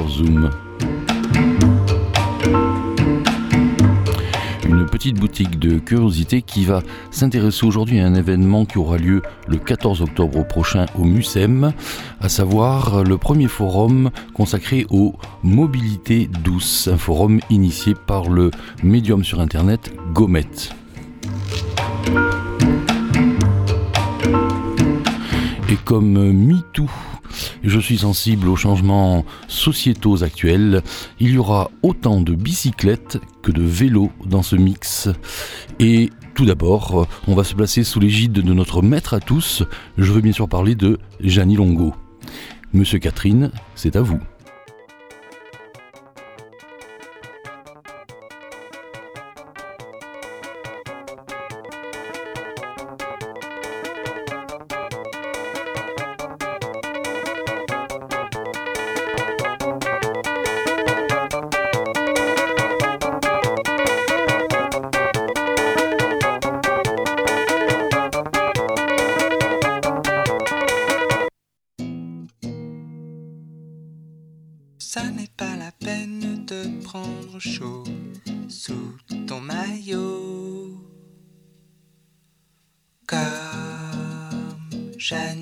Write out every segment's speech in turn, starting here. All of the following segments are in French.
Zoom. Une petite boutique de curiosité qui va s'intéresser aujourd'hui à un événement qui aura lieu le 14 octobre prochain au MUSEM, à savoir le premier forum consacré aux mobilités douces, un forum initié par le médium sur internet Gomet. Et comme MeToo, je suis sensible aux changements sociétaux actuels, il y aura autant de bicyclettes que de vélos dans ce mix. Et tout d'abord, on va se placer sous l'égide de notre maître à tous. Je veux bien sûr parler de Jeannie Longo. Monsieur Catherine, c'est à vous. Chaud sous ton maillot. Comme Janie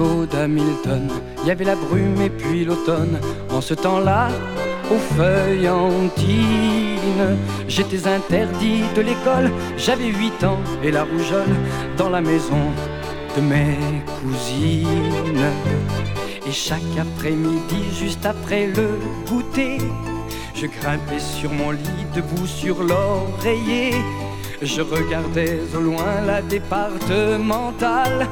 d'Hamilton. Il y avait la brume et puis l'automne. En ce temps-là, aux feuilles antines, j'étais interdit de l'école. J'avais 8 ans et la rougeole dans la maison de mes cousines. Et chaque après-midi, juste après le goûter, je grimpais sur mon lit, debout sur l'oreiller. Je regardais au loin la départementale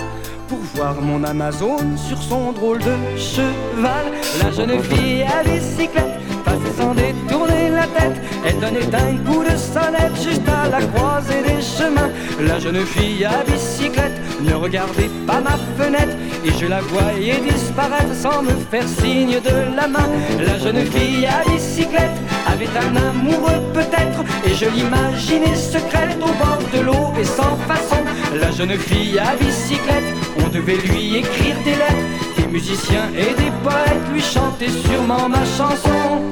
pour voir mon Amazon sur son drôle de cheval. La jeune fille à bicyclette passait sans détourner la tête. Elle donnait un coup de sonnette juste à la croisée des chemins. La jeune fille à bicyclette ne regardait pas ma fenêtre et je la voyais disparaître sans me faire signe de la main. La jeune fille à bicyclette avait un amoureux peut-être et je l'imaginais secrète au bord de l'eau et sans façon. La jeune fille à bicyclette, on devait lui écrire des lettres. Des musiciens et des poètes lui chantaient sûrement ma chanson.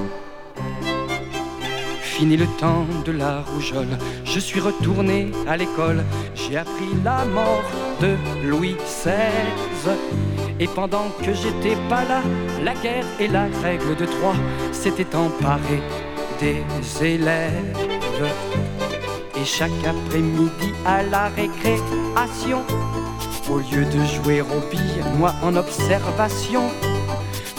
Fini le temps de la rougeole, je suis retourné à l'école. J'ai appris la mort de Louis XVI. Et pendant que j'étais pas là, la guerre et la règle de Troie s'étaient emparées des élèves. Et chaque après-midi à la récréation, au lieu de jouer au billes, moi en observation,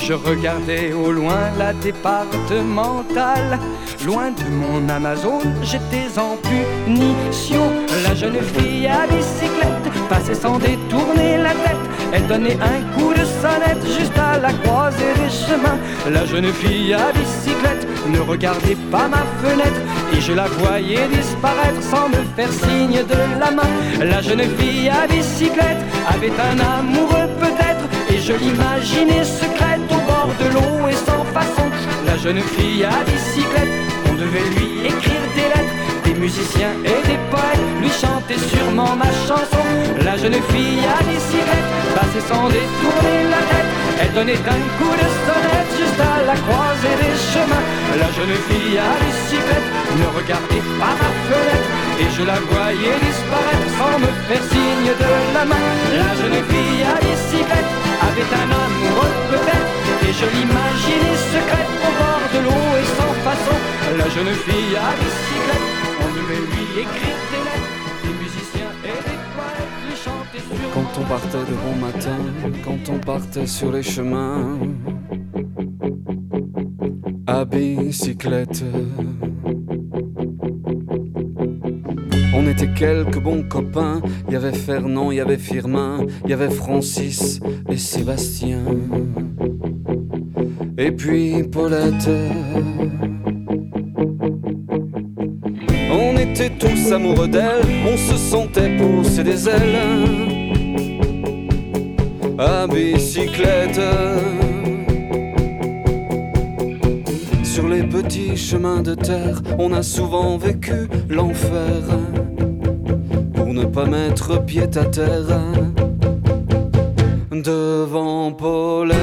je regardais au loin la départementale. Loin de mon Amazon, j'étais en punition. La jeune fille à bicyclette passait sans détourner la tête. Elle donnait un coup de sonnette juste à la croisée des chemins. La jeune fille à bicyclette ne regardait pas ma fenêtre et je la voyais disparaître sans me faire signe de la main. La jeune fille à bicyclette avait un amoureux peut-être et je l'imaginais secrète de l'eau et sans façon. La jeune fille à bicyclette, on devait lui écrire des lettres. Des musiciens et des poètes lui chantaient sûrement ma chanson. La jeune fille à bicyclette passait sans détourner la tête. Elle donnait un coup de sonnette juste à la croisée des chemins. La jeune fille à bicyclette ne regardait pas ma fenêtre et je la voyais disparaître sans me faire signe de la main. La jeune fille à bicyclette avait un amoureux peut-être et je l'imaginais secrète au bord de l'eau et sans façon. La jeune fille à bicyclette, on devait lui écrire des lettres. Des musiciens et des poètes lui chantaient sur Quand on partait de bon matin, quand on partait sur les chemins, à bicyclette. On était quelques bons copains, il y avait Fernand, il y avait Firmin, il y avait Francis et Sébastien. Et puis Paulette. On était tous amoureux d'elle, on se sentait pousser des ailes à bicyclette. Petits chemins de terre, on a souvent vécu l'enfer pour ne pas mettre pied à terre devant Paulette.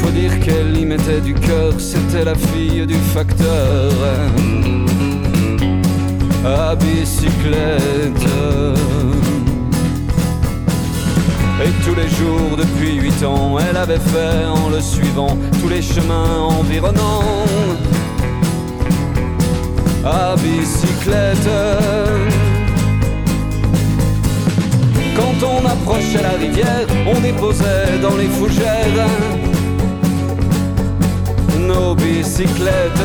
Faut dire qu'elle y mettait du cœur, c'était la fille du facteur à bicyclette. Et tous les jours depuis huit ans, elle avait fait en le suivant tous les chemins environnants à bicyclette. Quand on approchait la rivière, on déposait dans les fougères nos bicyclettes.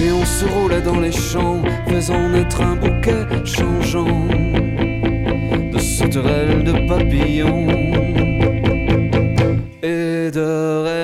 Et on se roulait dans les champs, faisant naître un bouquet changeant de sauterelles, de papillons et de rainettes.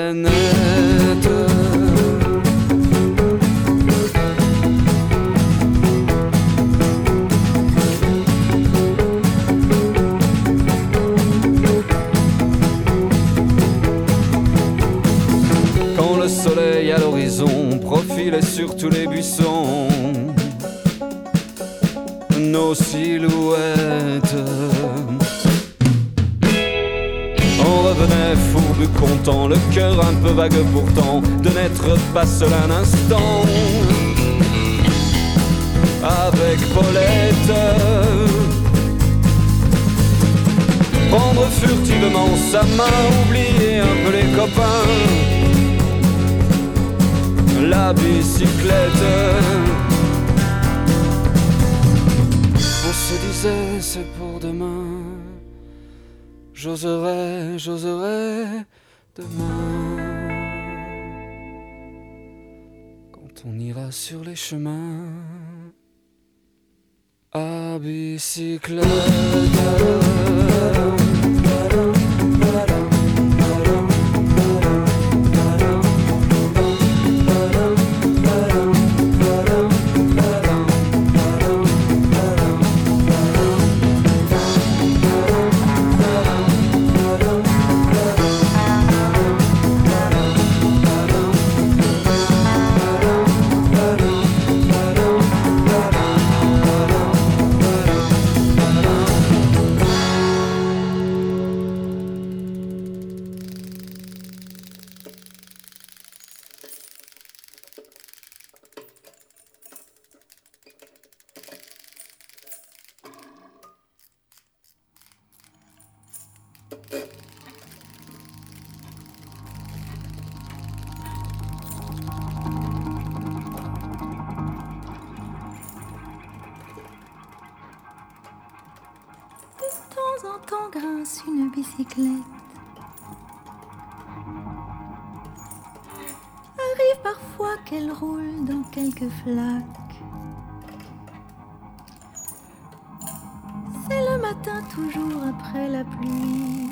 bicycleta C'est le matin toujours après la pluie.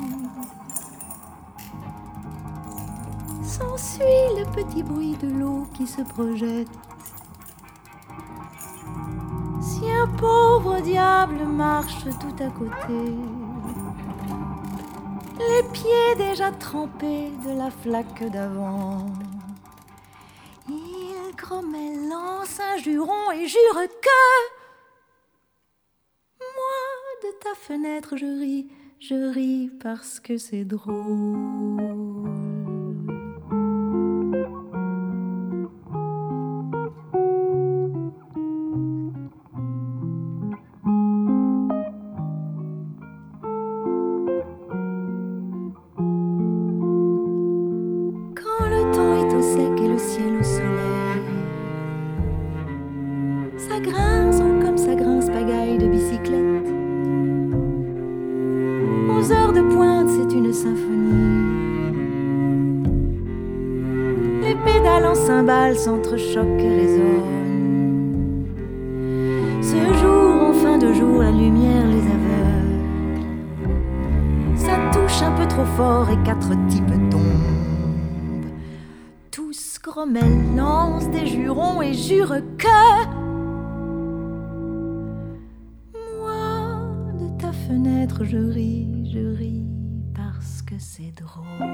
S'ensuit le petit bruit de l'eau qui se projette. Si un pauvre diable marche tout à côté, les pieds déjà trempés de la flaque d'avant lance un juron et jure que moi de ta fenêtre je ris, je ris parce que c'est drôle. S'entrechoquent et résonnent. Ce jour, en fin de jour, la lumière les aveugle. Ça touche un peu trop fort et quatre types tombent. Tous grommellent, lancent des jurons et jurent que. Moi, de ta fenêtre, je ris, je ris parce que c'est drôle.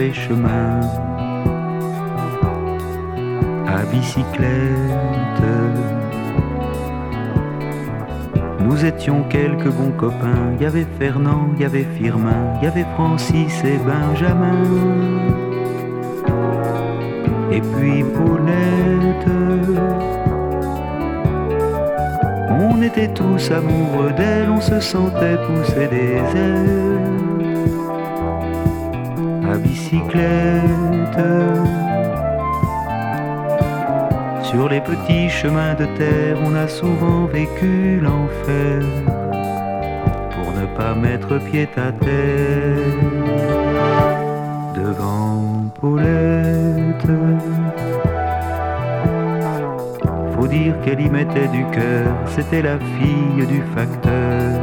Les chemins à bicyclette. Nous étions quelques bons copains, y avait Fernand, y avait Firmin, y avait Francis et Benjamin. Et puis Paulette. On était tous amoureux d'elle, on se sentait pousser des ailes bicyclette. Sur les petits chemins de terre, on a souvent vécu l'enfer pour ne pas mettre pied à terre devant Paulette. Faut dire qu'elle y mettait du cœur, c'était la fille du facteur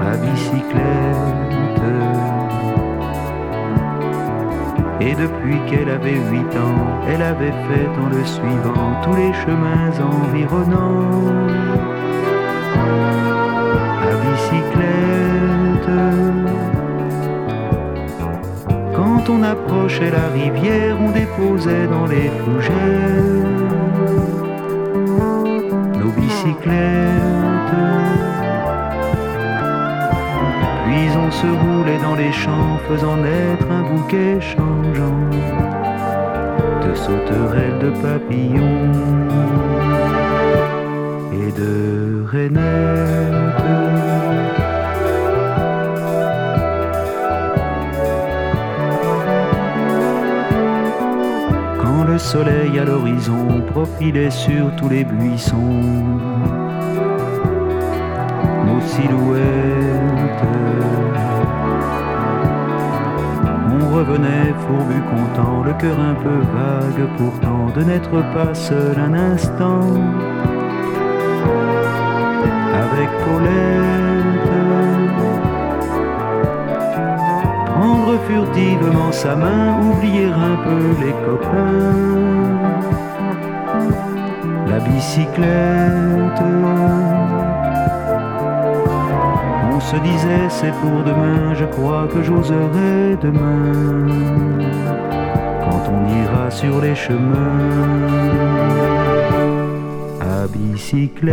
à bicyclette. Et depuis qu'elle avait huit ans, elle avait fait en le suivant tous les chemins environnants. À bicyclette. Quand on approchait la rivière, on déposait dans les fougères nos bicyclettes. Puis on se roulait dans les champs, faisant naître un bouquet changeant de sauterelles, de papillons et de rainettes. Quand le soleil à l'horizon profilait sur tous les buissons, nos silhouettes revenait fourbu content, le cœur un peu vague pourtant de n'être pas seul un instant. Avec Paulette. Prendre furtivement sa main, oublier un peu les copains, la bicyclette se disait c'est pour demain, je crois que j'oserai demain, quand on ira sur les chemins à bicyclette.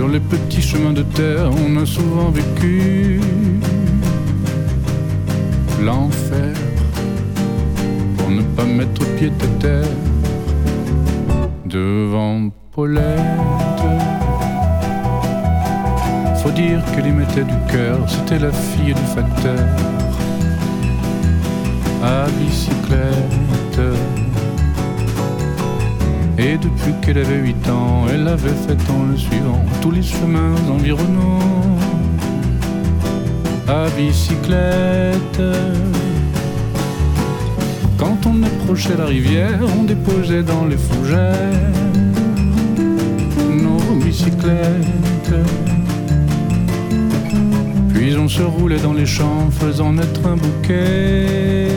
Sur les petits chemins de terre, on a souvent vécu l'enfer pour ne pas mettre pied à terre devant Paulette. Faut dire qu'elle y mettait du cœur, c'était la fille du facteur à bicyclette. Et depuis qu'elle avait 8 ans, elle avait fait en le suivant tous les chemins environnants à bicyclette. Quand on approchait la rivière, on déposait dans les fougères nos bicyclettes. Puis on se roulait dans les champs, faisant naître un bouquet,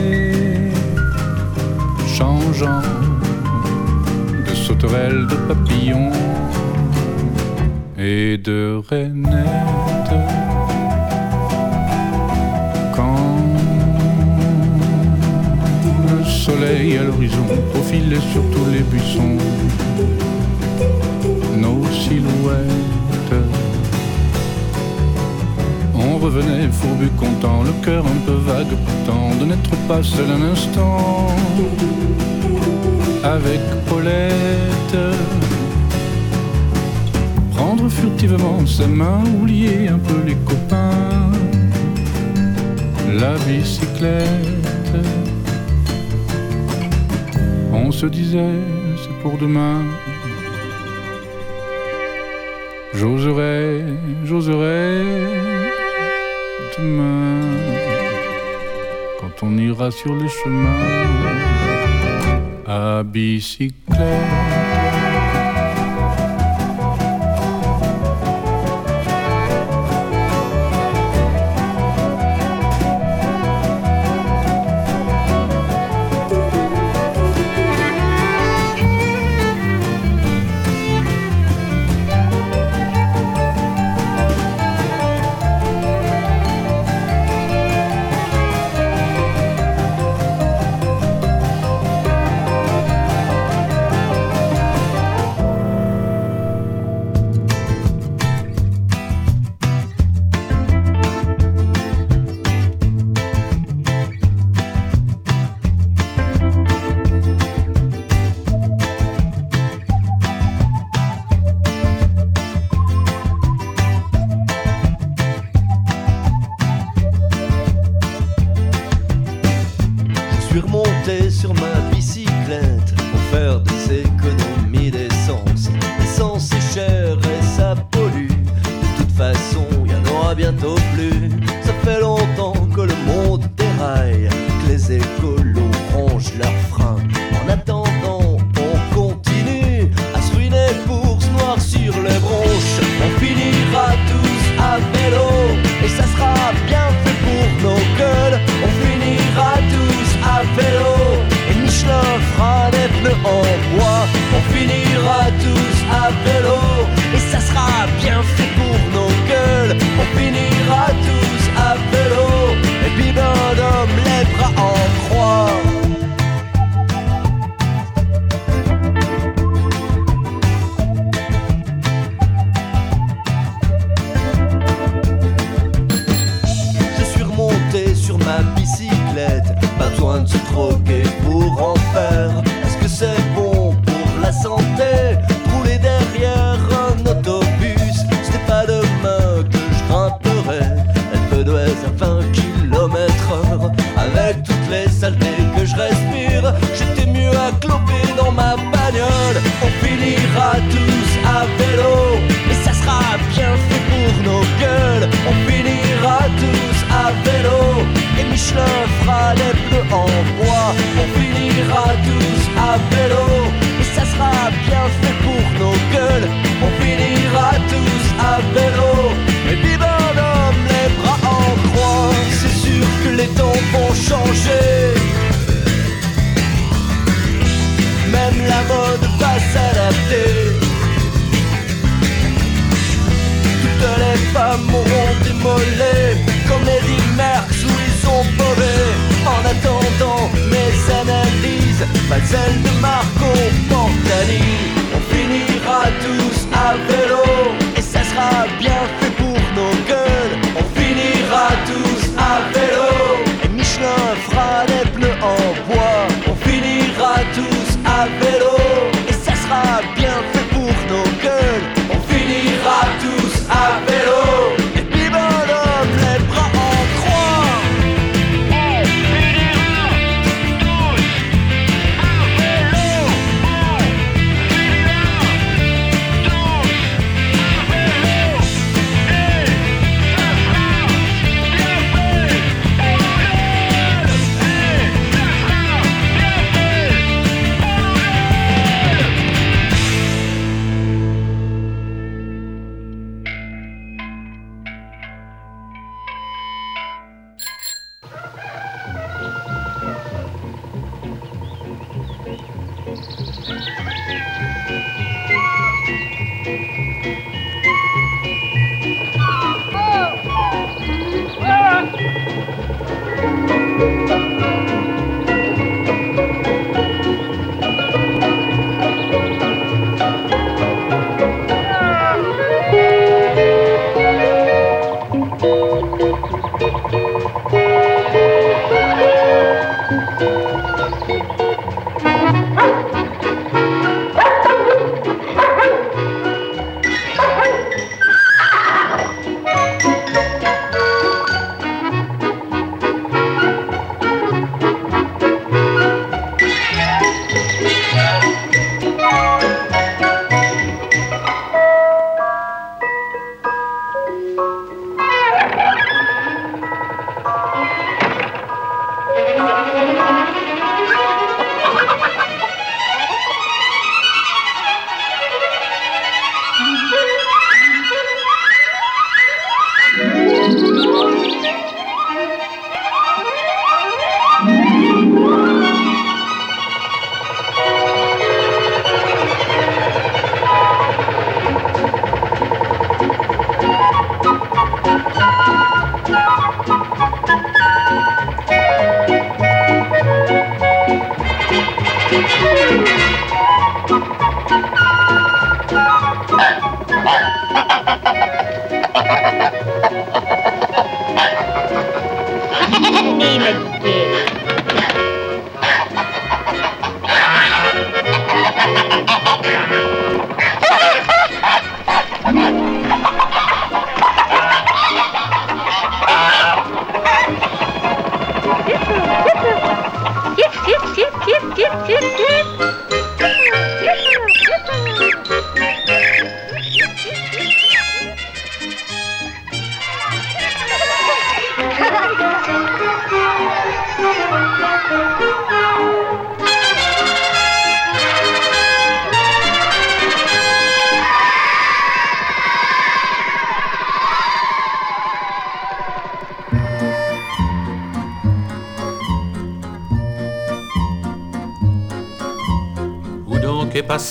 changeant de papillons et de rainettes. soleil à l'horizon profilait sur tous les buissons nos silhouettes. On revenait fourbu content, le cœur un peu vague pourtant de n'être pas seul un instant avec Paulette. Prendre furtivement sa main, oublier un peu les copains, la bicyclette on se disait c'est pour demain. J'oserais, j'oserais demain, quand on ira sur les chemins à bicyclette. Et Michelin fera les pneus en bois. On finira tous à vélo et ça sera bien fait pour nos gueules. On finira tous à vélo. Et homme les bras en croix. C'est sûr que les temps vont changer. Même la mode va s'adapter. Toutes les femmes auront démolé comme Eddie Merckx En attendant mes analyses, pas de Marco Pantani. On finira tous à vélo et ça sera bien fait pour nos gueules. On finira tous à vélo et Michelin fera les pneus en bois. On finira tous à vélo Où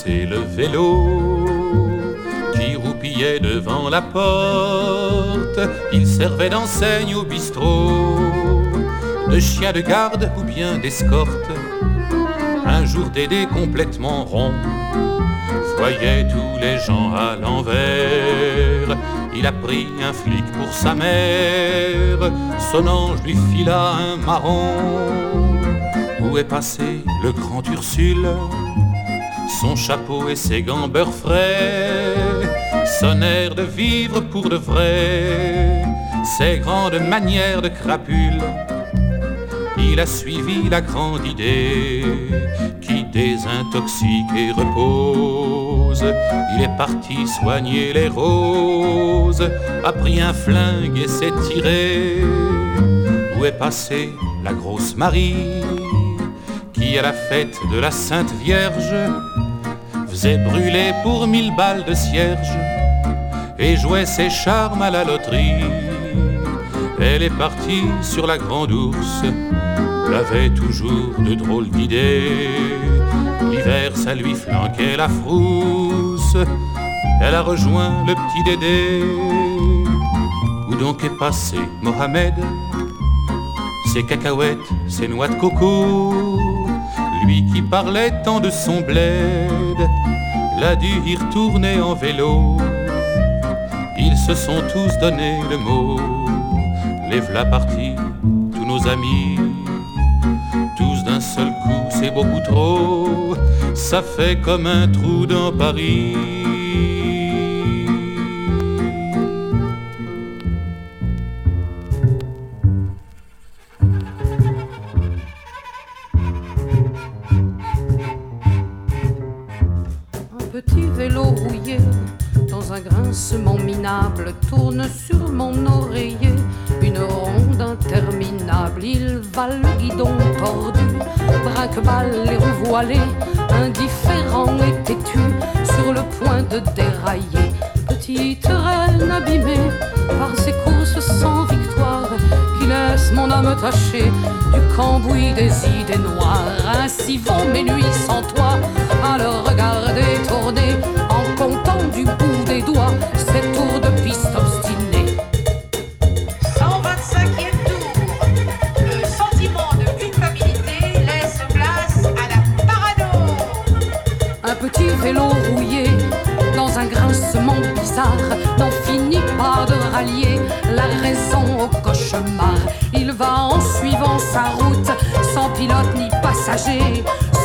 donc est passé le vélo qui roupillait devant la porte Il servait d'enseigne au bistrot, de chien de garde ou bien d'escorte. Un jour Dédé complètement rond voyait tous les gens à l'envers. Il a pris un flic pour sa mère, son ange lui fila un marron. Où est passé le grand Ursule? Son chapeau et ses gants beurre frais, son air de vivre pour de vrai, ses grandes manières de crapule. Il a suivi la grande idée qui désintoxique et repose. Il est parti soigner les roses, a pris un flingue et s'est tiré. Où est passée la grosse Marie qui à la fête de la Sainte Vierge faisait brûler pour mille balles de cierge et jouait ses charmes à la loterie. Elle est partie sur la grande ours, elle avait toujours de drôles d'idées. L'hiver, ça lui flanquait la frousse, elle a rejoint le petit Dédé. Où donc est passé Mohamed? Ses cacahuètes, ses noix de coco lui qui parlait tant de son bled l'a dû y retourner en vélo. Ils se sont tous donné le mot, les v'là partis, tous nos amis, tous d'un seul coup, c'est beaucoup trop, ça fait comme un trou dans Paris. Mon âme tachée du cambouis des idées noires. Ainsi vont mes nuits sans toi, à le regarder tourner en comptant du bout des doigts cette tour de piste obstinée. 125e tour. Le sentiment de culpabilité laisse place à la parano. Un petit vélo rouillé dans un grincement bizarre n'en finit pas de rallier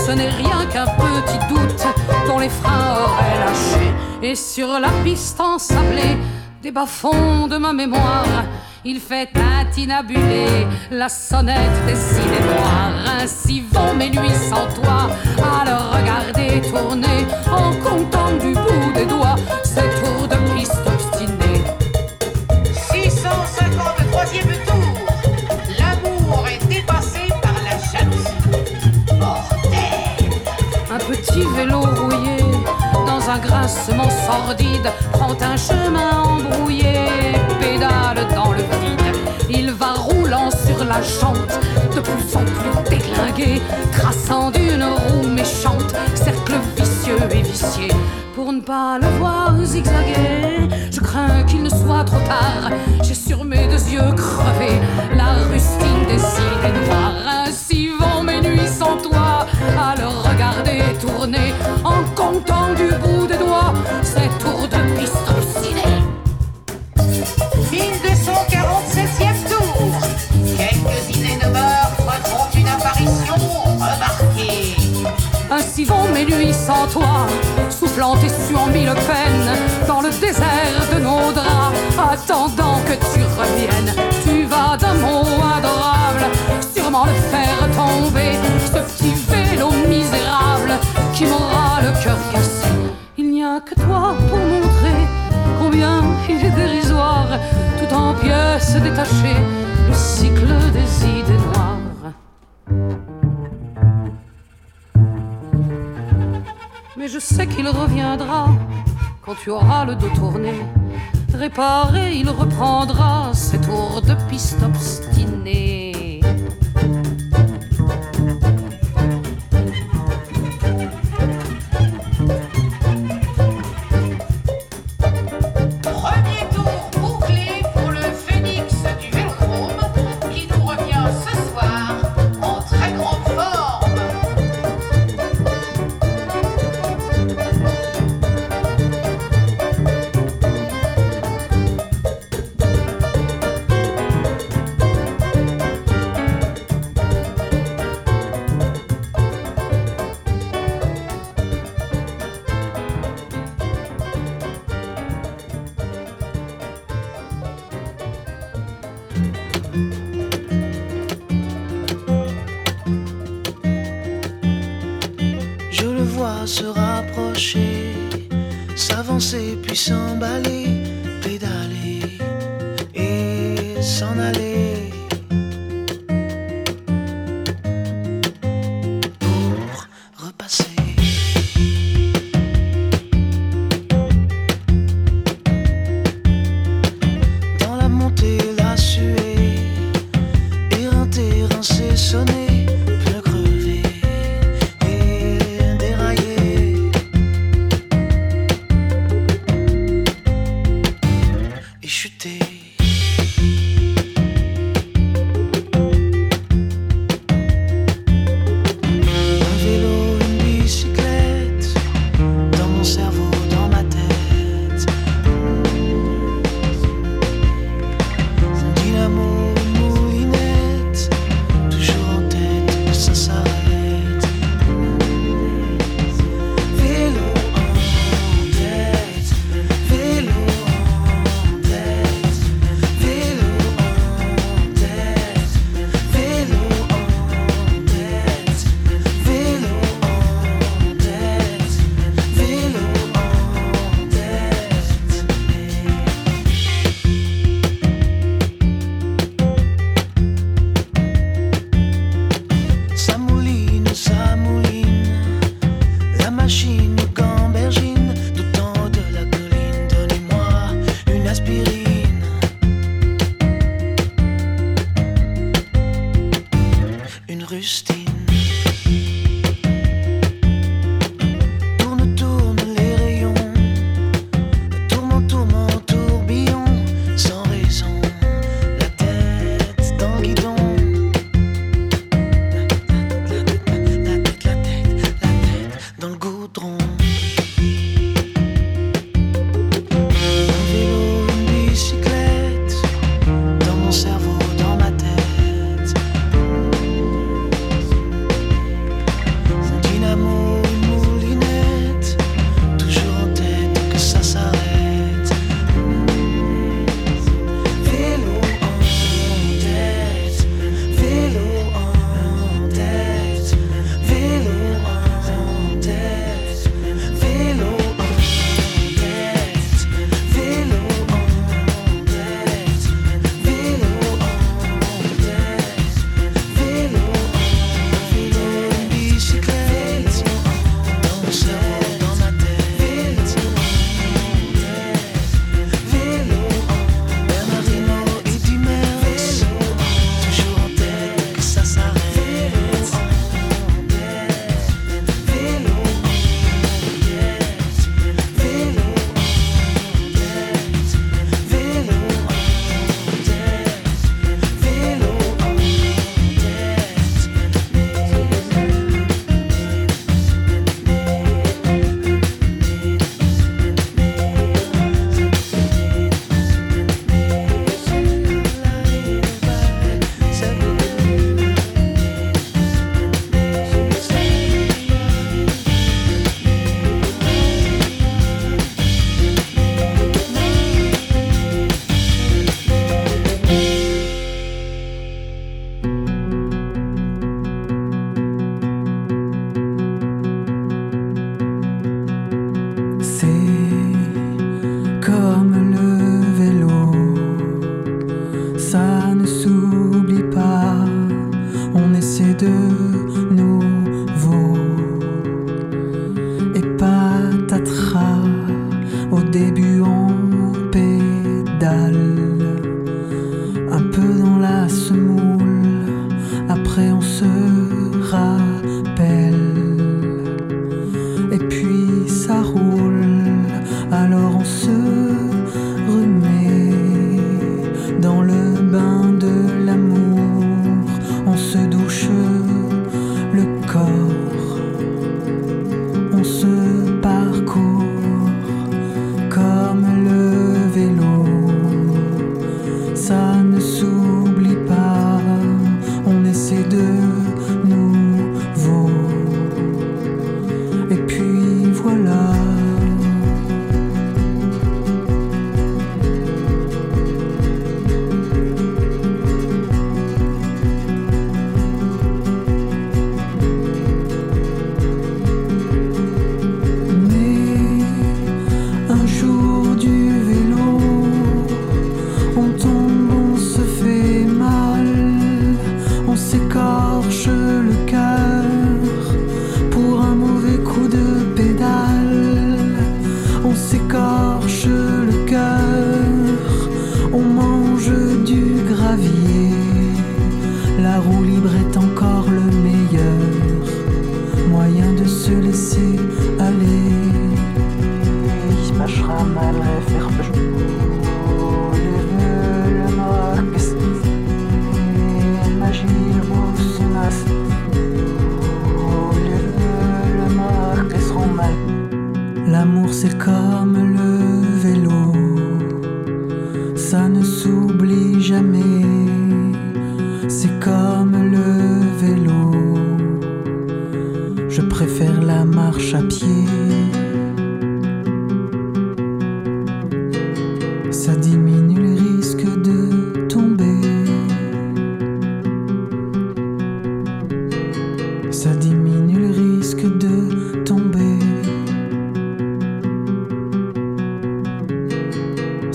Ce n'est rien qu'un petit doute dont les freins auraient lâché. Et sur la piste ensablée des bas-fonds de ma mémoire, il fait intinabuler la sonnette des idées noires. Ainsi vont mes nuits sans toi, à le regarder tourner, en comptant du bout des doigts petit vélo rouillé dans un grincement sordide prend un chemin embrouillé, pédale dans le vide. Il va roulant sur la jante, de plus en plus déglingué, traçant d'une roue méchante, cercle vicieux et vicié. Pour ne pas le voir zigzaguer, je crains qu'il ne soit trop tard. J'ai sur mes deux yeux crevés la rustine des idées noires. Ainsi vont mes nuits sans toi, en comptant du bout des doigts ces tours de piste obstinés. 1247e tour. Quelques idées de meurtre font une apparition remarquée. Ainsi vont mes nuits sans toi, soufflant et suant mille peines dans le désert de nos draps, attendant que tu reviennes. Pièces détachées, le cycle des idées noires. Mais je sais qu'il reviendra quand tu auras le dos tourné. Réparé, il reprendra ses tours de piste. Se rapprocher, s'avancer puis s'emballer,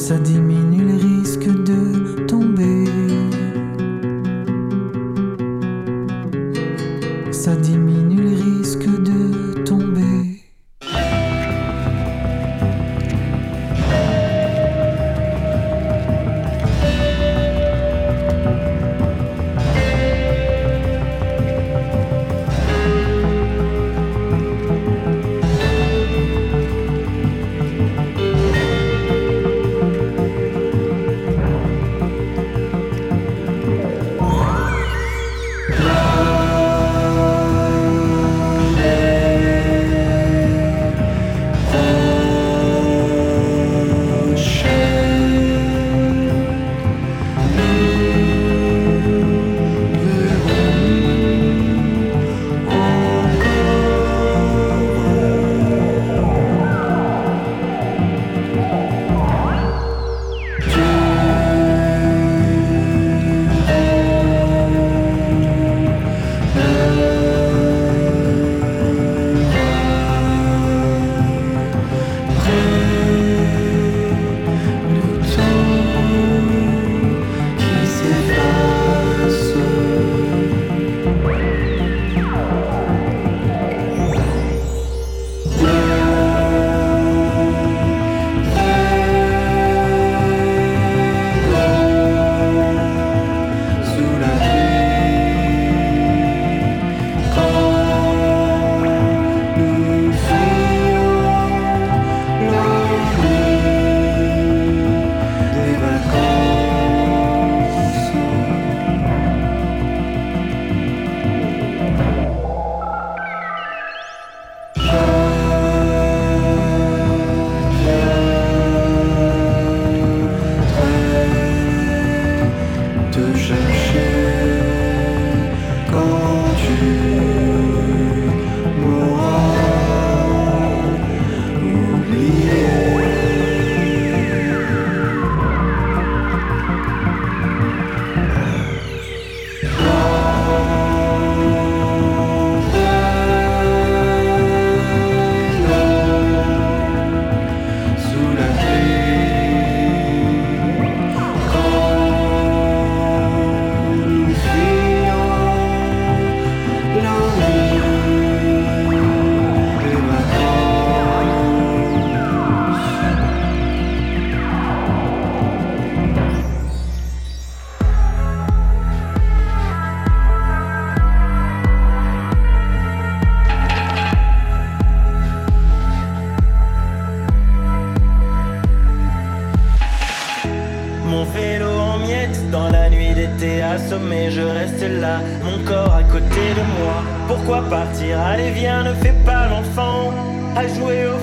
ça diminue les risques.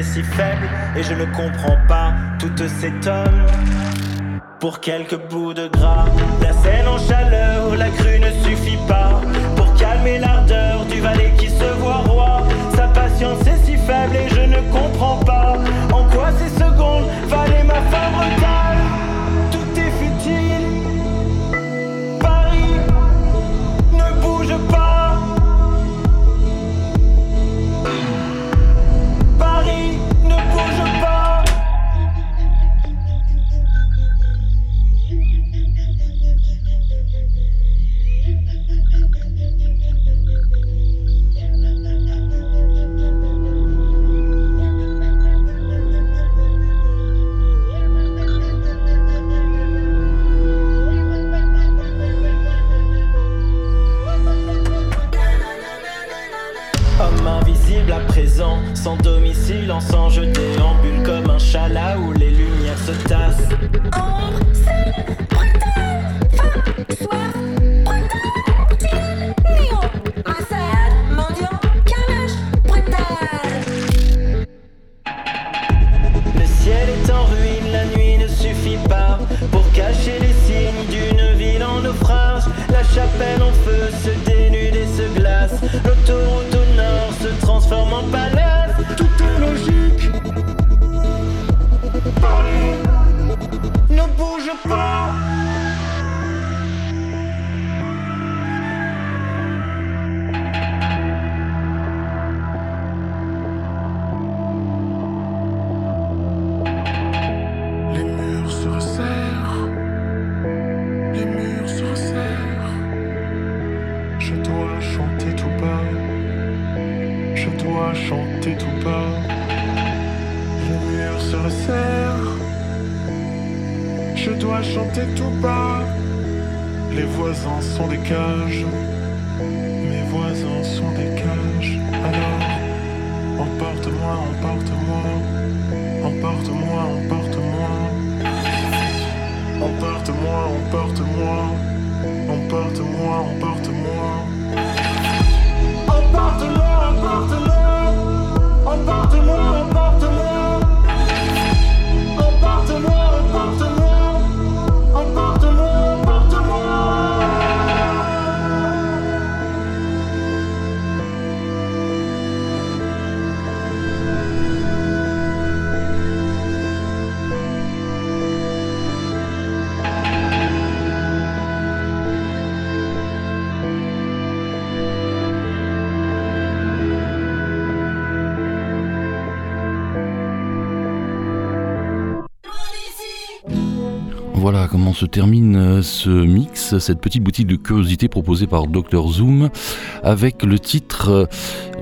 faible et je ne comprends pas toute cette tonnes pour quelques bouts de gras. La scène en chaleur, se resserre. Je dois chanter tout bas. Les voisins sont des cages. Mes voisins sont des cages. Alors, emporte-moi. Emporte-moi, emporte-moi. Emporte-moi, emporte-moi. Emporte-moi, emporte-moi. Emporte-moi, emporte-moi. Emporte-moi, comment se termine euh, ce mix, cette petite boutique de curiosité proposée par Dr Zoom, avec le titre euh,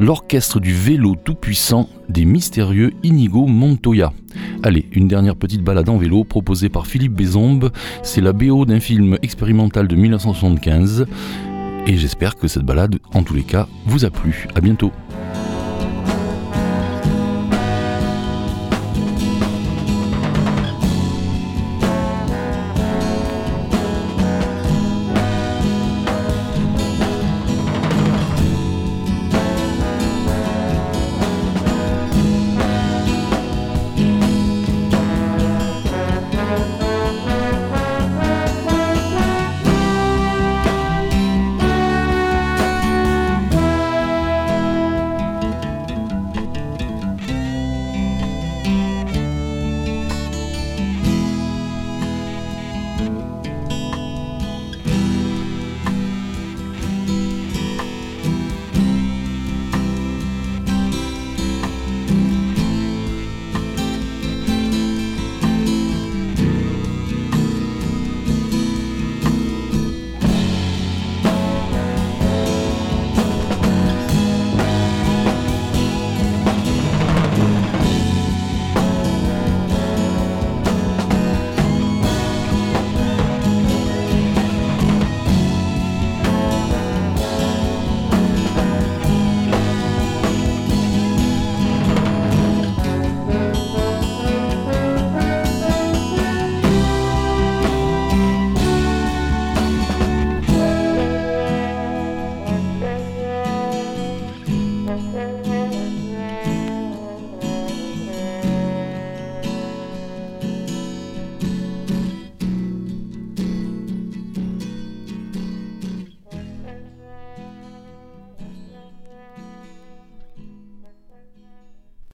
L'orchestre du vélo tout-puissant des mystérieux Inigo Montoya. Allez, une dernière petite balade en vélo proposée par Philippe Bézombe, c'est la BO d'un film expérimental de 1975, et j'espère que cette balade, en tous les cas, vous a plu. À bientôt.